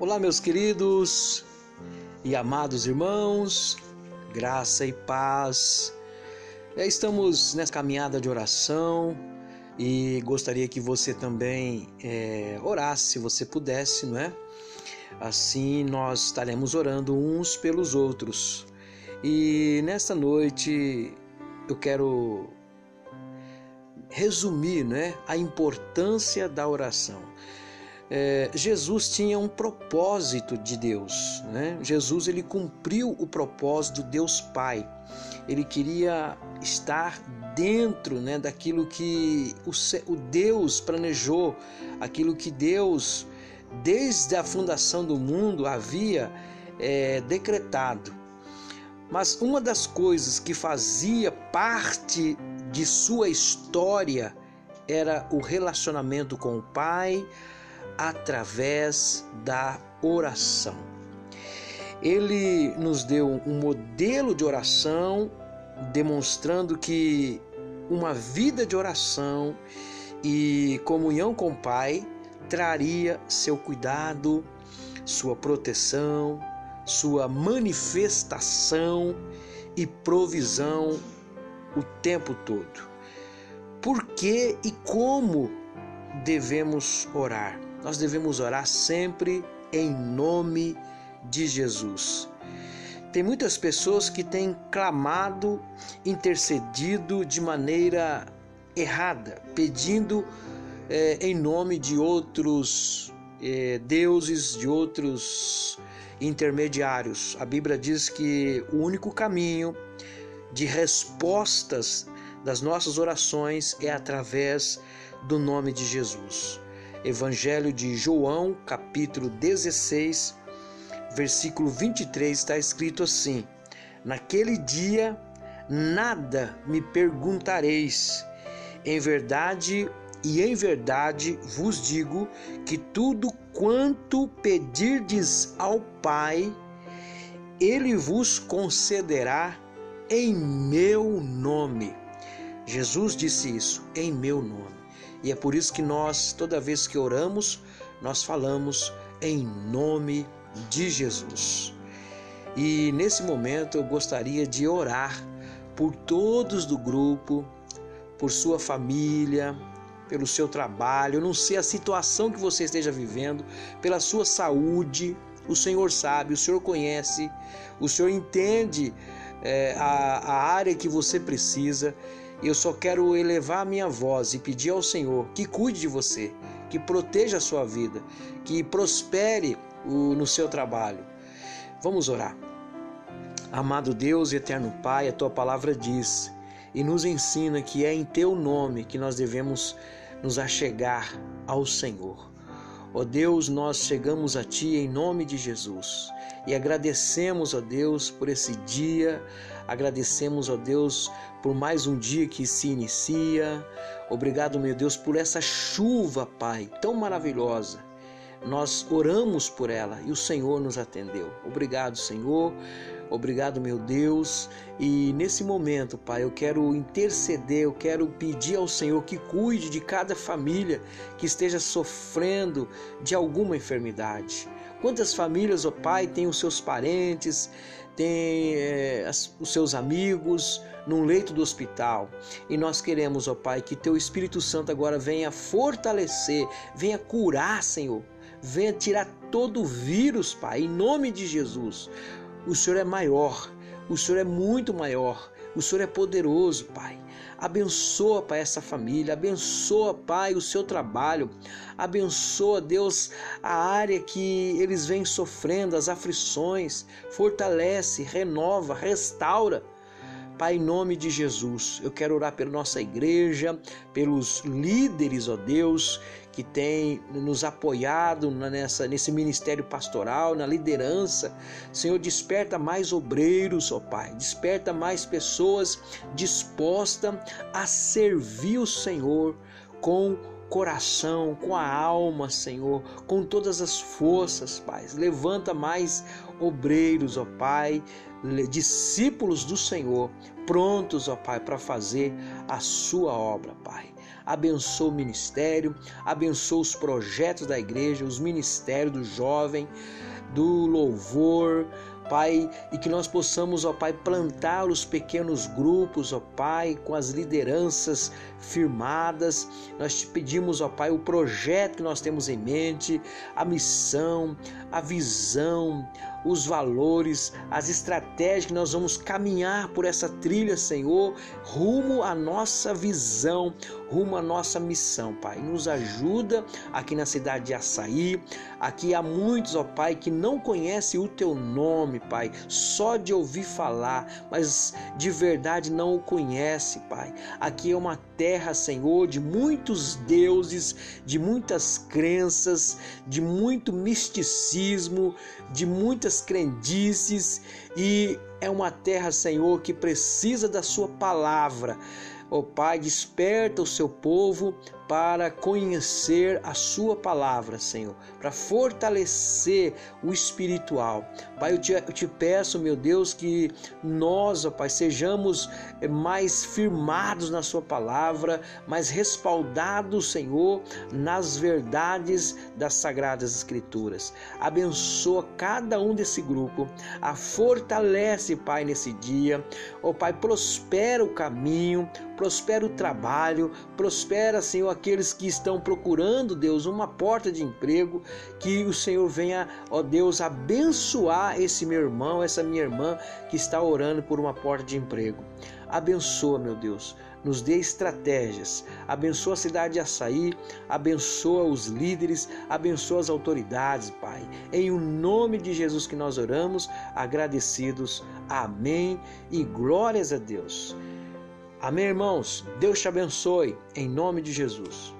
Olá, meus queridos e amados irmãos, graça e paz. Estamos nessa caminhada de oração e gostaria que você também é, orasse, se você pudesse, não é? Assim nós estaremos orando uns pelos outros. E nesta noite eu quero resumir né, a importância da oração. É, Jesus tinha um propósito de Deus. Né? Jesus ele cumpriu o propósito de Deus Pai. Ele queria estar dentro né, daquilo que o, o Deus planejou, aquilo que Deus, desde a fundação do mundo, havia é, decretado. Mas uma das coisas que fazia parte de sua história era o relacionamento com o Pai através da oração. Ele nos deu um modelo de oração, demonstrando que uma vida de oração e comunhão com o Pai traria seu cuidado, sua proteção, sua manifestação e provisão o tempo todo. Por que e como devemos orar? Nós devemos orar sempre em nome de Jesus. Tem muitas pessoas que têm clamado, intercedido de maneira errada, pedindo é, em nome de outros é, deuses, de outros intermediários. A Bíblia diz que o único caminho de respostas das nossas orações é através do nome de Jesus. Evangelho de João, capítulo 16, versículo 23, está escrito assim: Naquele dia nada me perguntareis. Em verdade e em verdade vos digo que tudo quanto pedirdes ao Pai, ele vos concederá em meu nome. Jesus disse isso, em meu nome. E é por isso que nós, toda vez que oramos, nós falamos em nome de Jesus. E nesse momento eu gostaria de orar por todos do grupo, por sua família, pelo seu trabalho, eu não sei a situação que você esteja vivendo, pela sua saúde. O Senhor sabe, o Senhor conhece, o Senhor entende é, a, a área que você precisa. Eu só quero elevar a minha voz e pedir ao Senhor que cuide de você, que proteja a sua vida, que prospere o, no seu trabalho. Vamos orar. Amado Deus e eterno Pai, a tua palavra diz e nos ensina que é em teu nome que nós devemos nos achegar ao Senhor. Ó Deus, nós chegamos a Ti em nome de Jesus e agradecemos, ó Deus, por esse dia, agradecemos, ó Deus, por mais um dia que se inicia. Obrigado, meu Deus, por essa chuva, Pai, tão maravilhosa. Nós oramos por ela e o Senhor nos atendeu. Obrigado, Senhor. Obrigado, meu Deus. E nesse momento, Pai, eu quero interceder, eu quero pedir ao Senhor que cuide de cada família que esteja sofrendo de alguma enfermidade. Quantas famílias, ó Pai, têm os seus parentes, têm é, as, os seus amigos num leito do hospital. E nós queremos, ó Pai, que Teu Espírito Santo agora venha fortalecer, venha curar, Senhor. Venha tirar todo o vírus, Pai, em nome de Jesus. O Senhor é maior, o Senhor é muito maior, o Senhor é poderoso, Pai. Abençoa, Pai, essa família, abençoa, Pai, o seu trabalho, abençoa, Deus, a área que eles vêm sofrendo, as aflições, fortalece, renova, restaura. Pai, em nome de Jesus, eu quero orar pela nossa igreja, pelos líderes, ó Deus, que tem nos apoiado nessa, nesse ministério pastoral, na liderança. Senhor, desperta mais obreiros, ó Pai, desperta mais pessoas dispostas a servir o Senhor com coração, com a alma, Senhor, com todas as forças, Pai. Levanta mais obreiros, ó Pai, discípulos do Senhor, prontos, ó Pai, para fazer a sua obra, Pai. abençoa o ministério, abençoa os projetos da igreja, os ministérios do jovem, do louvor, Pai, e que nós possamos, ó Pai, plantar os pequenos grupos, ó Pai, com as lideranças firmadas. Nós te pedimos, ó Pai, o projeto que nós temos em mente, a missão, a visão, os valores, as estratégias que nós vamos caminhar por essa trilha, Senhor, rumo à nossa visão, rumo à nossa missão, Pai. Nos ajuda aqui na cidade de Açaí. Aqui há muitos, ó Pai, que não conhecem o teu nome, Pai, só de ouvir falar, mas de verdade não o conhece, Pai. Aqui é uma terra, Senhor, de muitos deuses, de muitas crenças, de muito misticismo, de muitas crendices e é uma terra, Senhor, que precisa da Sua palavra. Ó oh, Pai, desperta o seu povo para conhecer a Sua palavra, Senhor, para fortalecer o espiritual. Pai, eu te, eu te peço, meu Deus, que nós, ó Pai, sejamos eh, mais firmados na Sua palavra, mais respaldados, Senhor, nas verdades das Sagradas Escrituras. Abençoa cada um desse grupo, a fortalece, Pai, nesse dia. Ó Pai, prospera o caminho, prospera o trabalho, prospera, Senhor, aqueles que estão procurando, Deus, uma porta de emprego, que o Senhor venha, ó Deus, abençoar esse meu irmão, essa minha irmã que está orando por uma porta de emprego. Abençoa, meu Deus, nos dê estratégias. Abençoa a cidade de Açaí, abençoa os líderes, abençoa as autoridades, Pai. Em o nome de Jesus que nós oramos, agradecidos. Amém e glórias a Deus. Amém, irmãos? Deus te abençoe, em nome de Jesus.